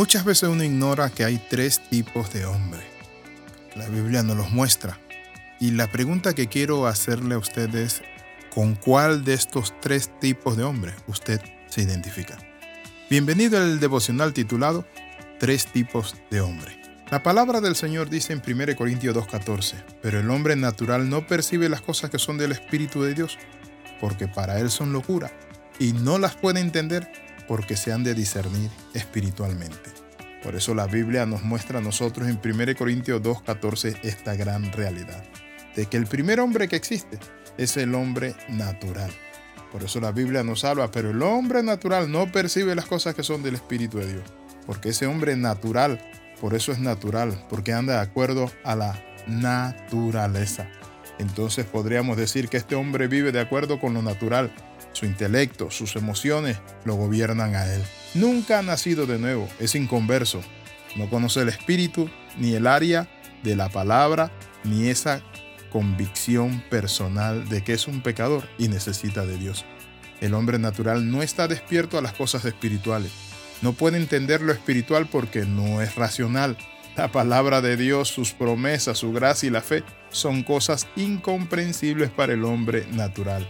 Muchas veces uno ignora que hay tres tipos de hombre. La Biblia nos los muestra. Y la pregunta que quiero hacerle a usted es, ¿con cuál de estos tres tipos de hombre usted se identifica? Bienvenido al devocional titulado Tres tipos de hombre. La palabra del Señor dice en 1 Corintios 2.14, pero el hombre natural no percibe las cosas que son del Espíritu de Dios, porque para él son locura, y no las puede entender porque se han de discernir espiritualmente. Por eso la Biblia nos muestra a nosotros en 1 Corintios 2.14 esta gran realidad, de que el primer hombre que existe es el hombre natural. Por eso la Biblia nos habla, pero el hombre natural no percibe las cosas que son del Espíritu de Dios, porque ese hombre natural, por eso es natural, porque anda de acuerdo a la naturaleza. Entonces podríamos decir que este hombre vive de acuerdo con lo natural, su intelecto, sus emociones lo gobiernan a él. Nunca ha nacido de nuevo, es inconverso. No conoce el espíritu, ni el área de la palabra, ni esa convicción personal de que es un pecador y necesita de Dios. El hombre natural no está despierto a las cosas espirituales. No puede entender lo espiritual porque no es racional. La palabra de Dios, sus promesas, su gracia y la fe son cosas incomprensibles para el hombre natural.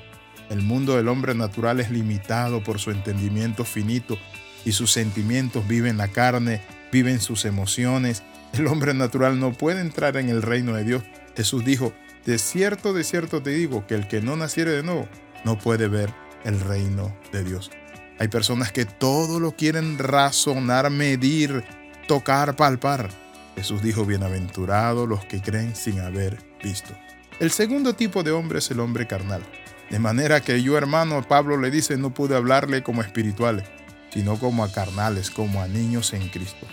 El mundo del hombre natural es limitado por su entendimiento finito y sus sentimientos viven la carne, viven sus emociones. El hombre natural no puede entrar en el reino de Dios. Jesús dijo, de cierto, de cierto te digo que el que no naciere de nuevo no puede ver el reino de Dios. Hay personas que todo lo quieren razonar, medir, tocar, palpar. Jesús dijo, bienaventurados los que creen sin haber visto. El segundo tipo de hombre es el hombre carnal. De manera que yo, hermano, Pablo le dice, no pude hablarle como espirituales, sino como a carnales, como a niños en Cristo.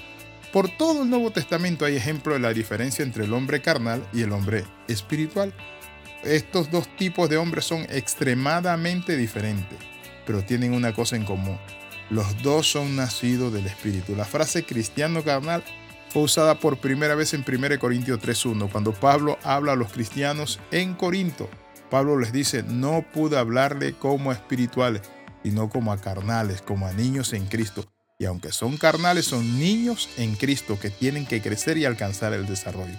Por todo el Nuevo Testamento hay ejemplo de la diferencia entre el hombre carnal y el hombre espiritual. Estos dos tipos de hombres son extremadamente diferentes, pero tienen una cosa en común. Los dos son nacidos del Espíritu. La frase cristiano carnal fue usada por primera vez en 1 Corintios 3.1, cuando Pablo habla a los cristianos en Corinto. Pablo les dice, no pude hablarle como a espirituales, sino como a carnales, como a niños en Cristo. Y aunque son carnales, son niños en Cristo que tienen que crecer y alcanzar el desarrollo.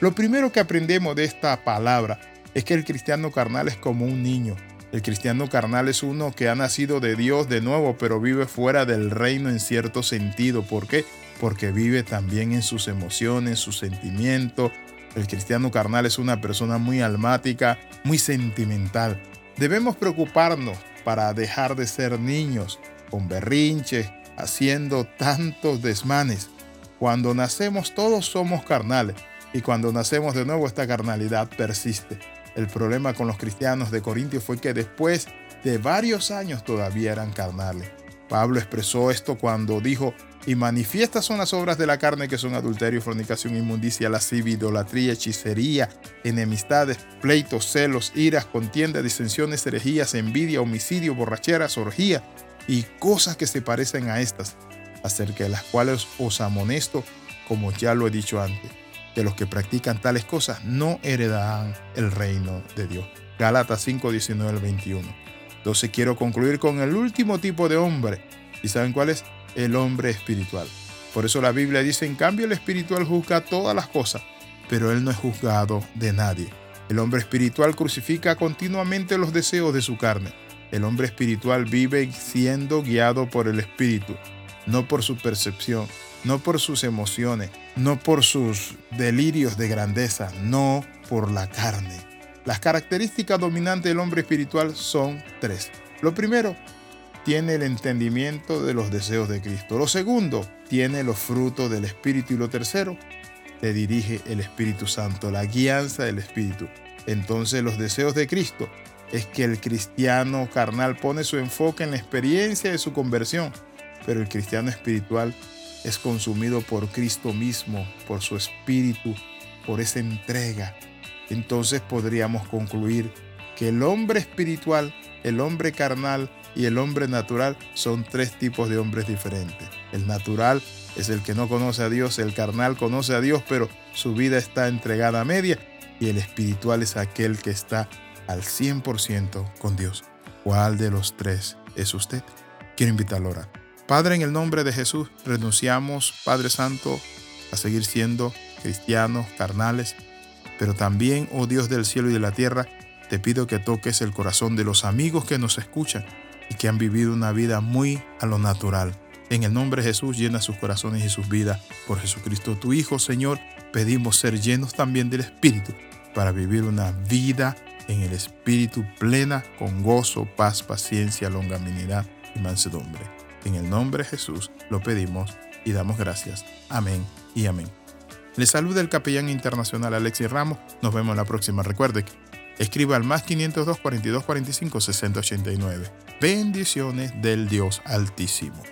Lo primero que aprendemos de esta palabra es que el cristiano carnal es como un niño. El cristiano carnal es uno que ha nacido de Dios de nuevo, pero vive fuera del reino en cierto sentido. ¿Por qué? Porque vive también en sus emociones, sus sentimientos, el cristiano carnal es una persona muy almática, muy sentimental. Debemos preocuparnos para dejar de ser niños con berrinches, haciendo tantos desmanes. Cuando nacemos todos somos carnales y cuando nacemos de nuevo esta carnalidad persiste. El problema con los cristianos de Corintios fue que después de varios años todavía eran carnales. Pablo expresó esto cuando dijo, y manifiestas son las obras de la carne que son adulterio, fornicación, inmundicia, lascivia, idolatría, hechicería, enemistades, pleitos, celos, iras, contiendas, disensiones, herejías, envidia, homicidio, borracheras, orgía y cosas que se parecen a estas, acerca de las cuales os amonesto, como ya lo he dicho antes, que los que practican tales cosas no heredarán el reino de Dios. Gálatas 5, 19 al 21. Entonces quiero concluir con el último tipo de hombre. ¿Y saben cuál es? el hombre espiritual. Por eso la Biblia dice, en cambio el espiritual juzga todas las cosas, pero él no es juzgado de nadie. El hombre espiritual crucifica continuamente los deseos de su carne. El hombre espiritual vive siendo guiado por el espíritu, no por su percepción, no por sus emociones, no por sus delirios de grandeza, no por la carne. Las características dominantes del hombre espiritual son tres. Lo primero, tiene el entendimiento de los deseos de Cristo. Lo segundo, tiene los frutos del Espíritu. Y lo tercero, te dirige el Espíritu Santo, la guianza del Espíritu. Entonces los deseos de Cristo es que el cristiano carnal pone su enfoque en la experiencia de su conversión, pero el cristiano espiritual es consumido por Cristo mismo, por su espíritu, por esa entrega. Entonces podríamos concluir que el hombre espiritual, el hombre carnal, y el hombre natural son tres tipos de hombres diferentes. El natural es el que no conoce a Dios, el carnal conoce a Dios, pero su vida está entregada a media, y el espiritual es aquel que está al 100% con Dios. ¿Cuál de los tres es usted? Quiero invitarlo ahora. Padre, en el nombre de Jesús, renunciamos, Padre Santo, a seguir siendo cristianos, carnales, pero también, oh Dios del cielo y de la tierra, te pido que toques el corazón de los amigos que nos escuchan y que han vivido una vida muy a lo natural. En el nombre de Jesús, llena sus corazones y sus vidas. Por Jesucristo, tu Hijo, Señor, pedimos ser llenos también del Espíritu para vivir una vida en el Espíritu plena, con gozo, paz, paciencia, longanimidad y mansedumbre. En el nombre de Jesús lo pedimos y damos gracias. Amén y amén. Le saluda el capellán internacional Alexis Ramos. Nos vemos la próxima. Recuerde que escriba al más 502 42 45 60 89. Bendiciones del Dios Altísimo.